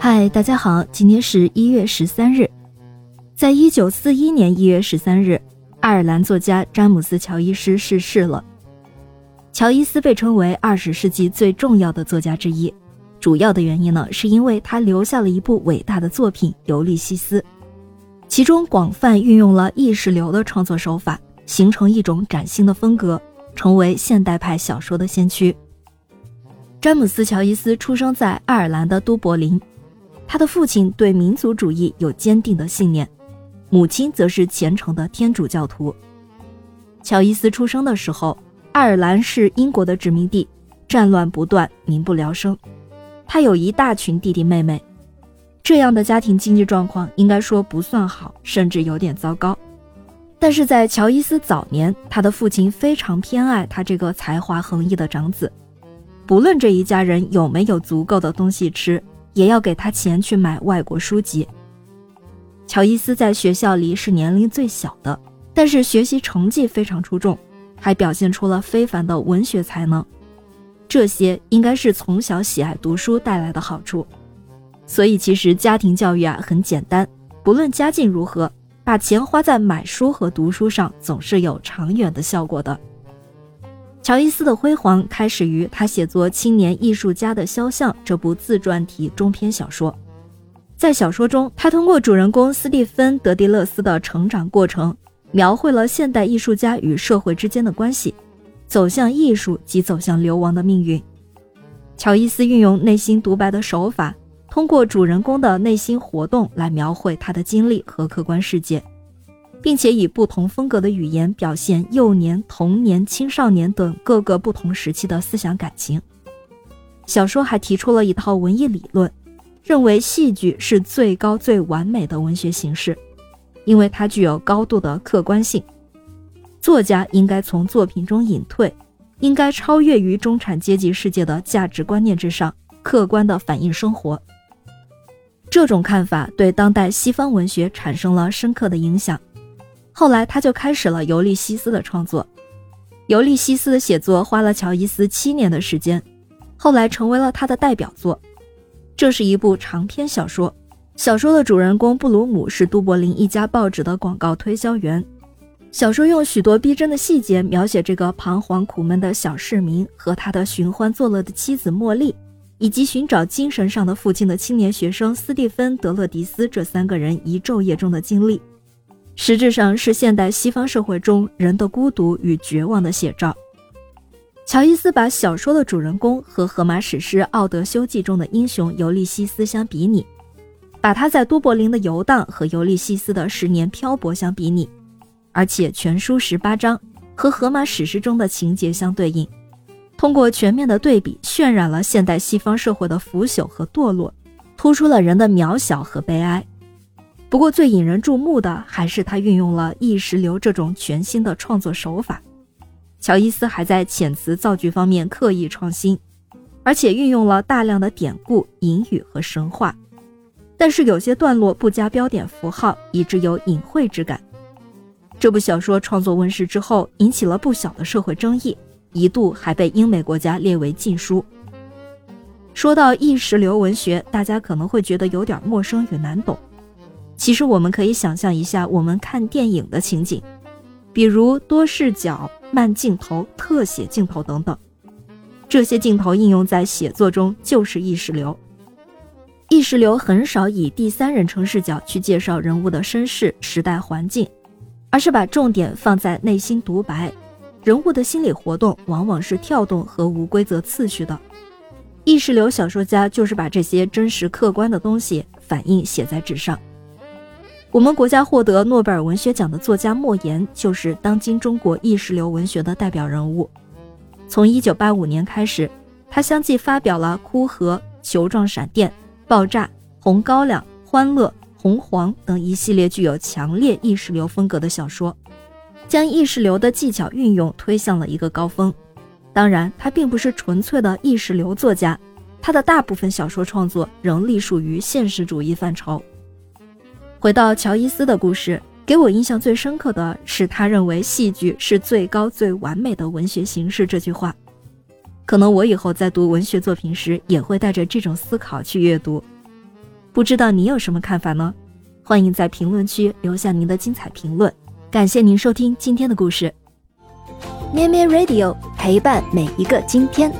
嗨，大家好，今天是一月十三日。在一九四一年一月十三日，爱尔兰作家詹姆斯·乔伊斯逝世了。乔伊斯被称为二十世纪最重要的作家之一，主要的原因呢，是因为他留下了一部伟大的作品《尤利西斯》，其中广泛运用了意识流的创作手法，形成一种崭新的风格，成为现代派小说的先驱。詹姆斯·乔伊斯出生在爱尔兰的都柏林。他的父亲对民族主义有坚定的信念，母亲则是虔诚的天主教徒。乔伊斯出生的时候，爱尔兰是英国的殖民地，战乱不断，民不聊生。他有一大群弟弟妹妹，这样的家庭经济状况应该说不算好，甚至有点糟糕。但是在乔伊斯早年，他的父亲非常偏爱他这个才华横溢的长子，不论这一家人有没有足够的东西吃。也要给他钱去买外国书籍。乔伊斯在学校里是年龄最小的，但是学习成绩非常出众，还表现出了非凡的文学才能。这些应该是从小喜爱读书带来的好处。所以其实家庭教育啊很简单，不论家境如何，把钱花在买书和读书上总是有长远的效果的。乔伊斯的辉煌开始于他写作《青年艺术家的肖像》这部自传体中篇小说。在小说中，他通过主人公斯蒂芬·德迪勒斯的成长过程，描绘了现代艺术家与社会之间的关系，走向艺术及走向流亡的命运。乔伊斯运用内心独白的手法，通过主人公的内心活动来描绘他的经历和客观世界。并且以不同风格的语言表现幼年、童年、青少年等各个不同时期的思想感情。小说还提出了一套文艺理论，认为戏剧是最高最完美的文学形式，因为它具有高度的客观性。作家应该从作品中隐退，应该超越于中产阶级世界的价值观念之上，客观地反映生活。这种看法对当代西方文学产生了深刻的影响。后来，他就开始了《尤利西斯》的创作。《尤利西斯》的写作花了乔伊斯七年的时间，后来成为了他的代表作。这是一部长篇小说。小说的主人公布鲁姆是都柏林一家报纸的广告推销员。小说用许多逼真的细节描写这个彷徨苦闷的小市民和他的寻欢作乐的妻子茉莉，以及寻找精神上的父亲的青年学生斯蒂芬·德勒迪斯这三个人一昼夜中的经历。实质上是现代西方社会中人的孤独与绝望的写照。乔伊斯把小说的主人公和荷马史诗《奥德修记》中的英雄尤利西斯相比拟，把他在都柏林的游荡和尤利西斯的十年漂泊相比拟，而且全书十八章和荷马史诗中的情节相对应，通过全面的对比，渲染了现代西方社会的腐朽和堕落，突出了人的渺小和悲哀。不过，最引人注目的还是他运用了意识流这种全新的创作手法。乔伊斯还在遣词造句方面刻意创新，而且运用了大量的典故、隐语和神话。但是有些段落不加标点符号，以致有隐晦之感。这部小说创作问世之后，引起了不小的社会争议，一度还被英美国家列为禁书。说到意识流文学，大家可能会觉得有点陌生与难懂。其实我们可以想象一下，我们看电影的情景，比如多视角、慢镜头、特写镜头等等，这些镜头应用在写作中就是意识流。意识流很少以第三人称视角去介绍人物的身世、时代环境，而是把重点放在内心独白，人物的心理活动往往是跳动和无规则次序的。意识流小说家就是把这些真实客观的东西反映写在纸上。我们国家获得诺贝尔文学奖的作家莫言，就是当今中国意识流文学的代表人物。从1985年开始，他相继发表了《枯荷》《球状闪电》《爆炸》《红高粱》《欢乐》《红黄》等一系列具有强烈意识流风格的小说，将意识流的技巧运用推向了一个高峰。当然，他并不是纯粹的意识流作家，他的大部分小说创作仍隶属于现实主义范畴。回到乔伊斯的故事，给我印象最深刻的是他认为戏剧是最高最完美的文学形式这句话。可能我以后在读文学作品时，也会带着这种思考去阅读。不知道你有什么看法呢？欢迎在评论区留下您的精彩评论。感谢您收听今天的故事，咩咩 Radio 陪伴每一个今天。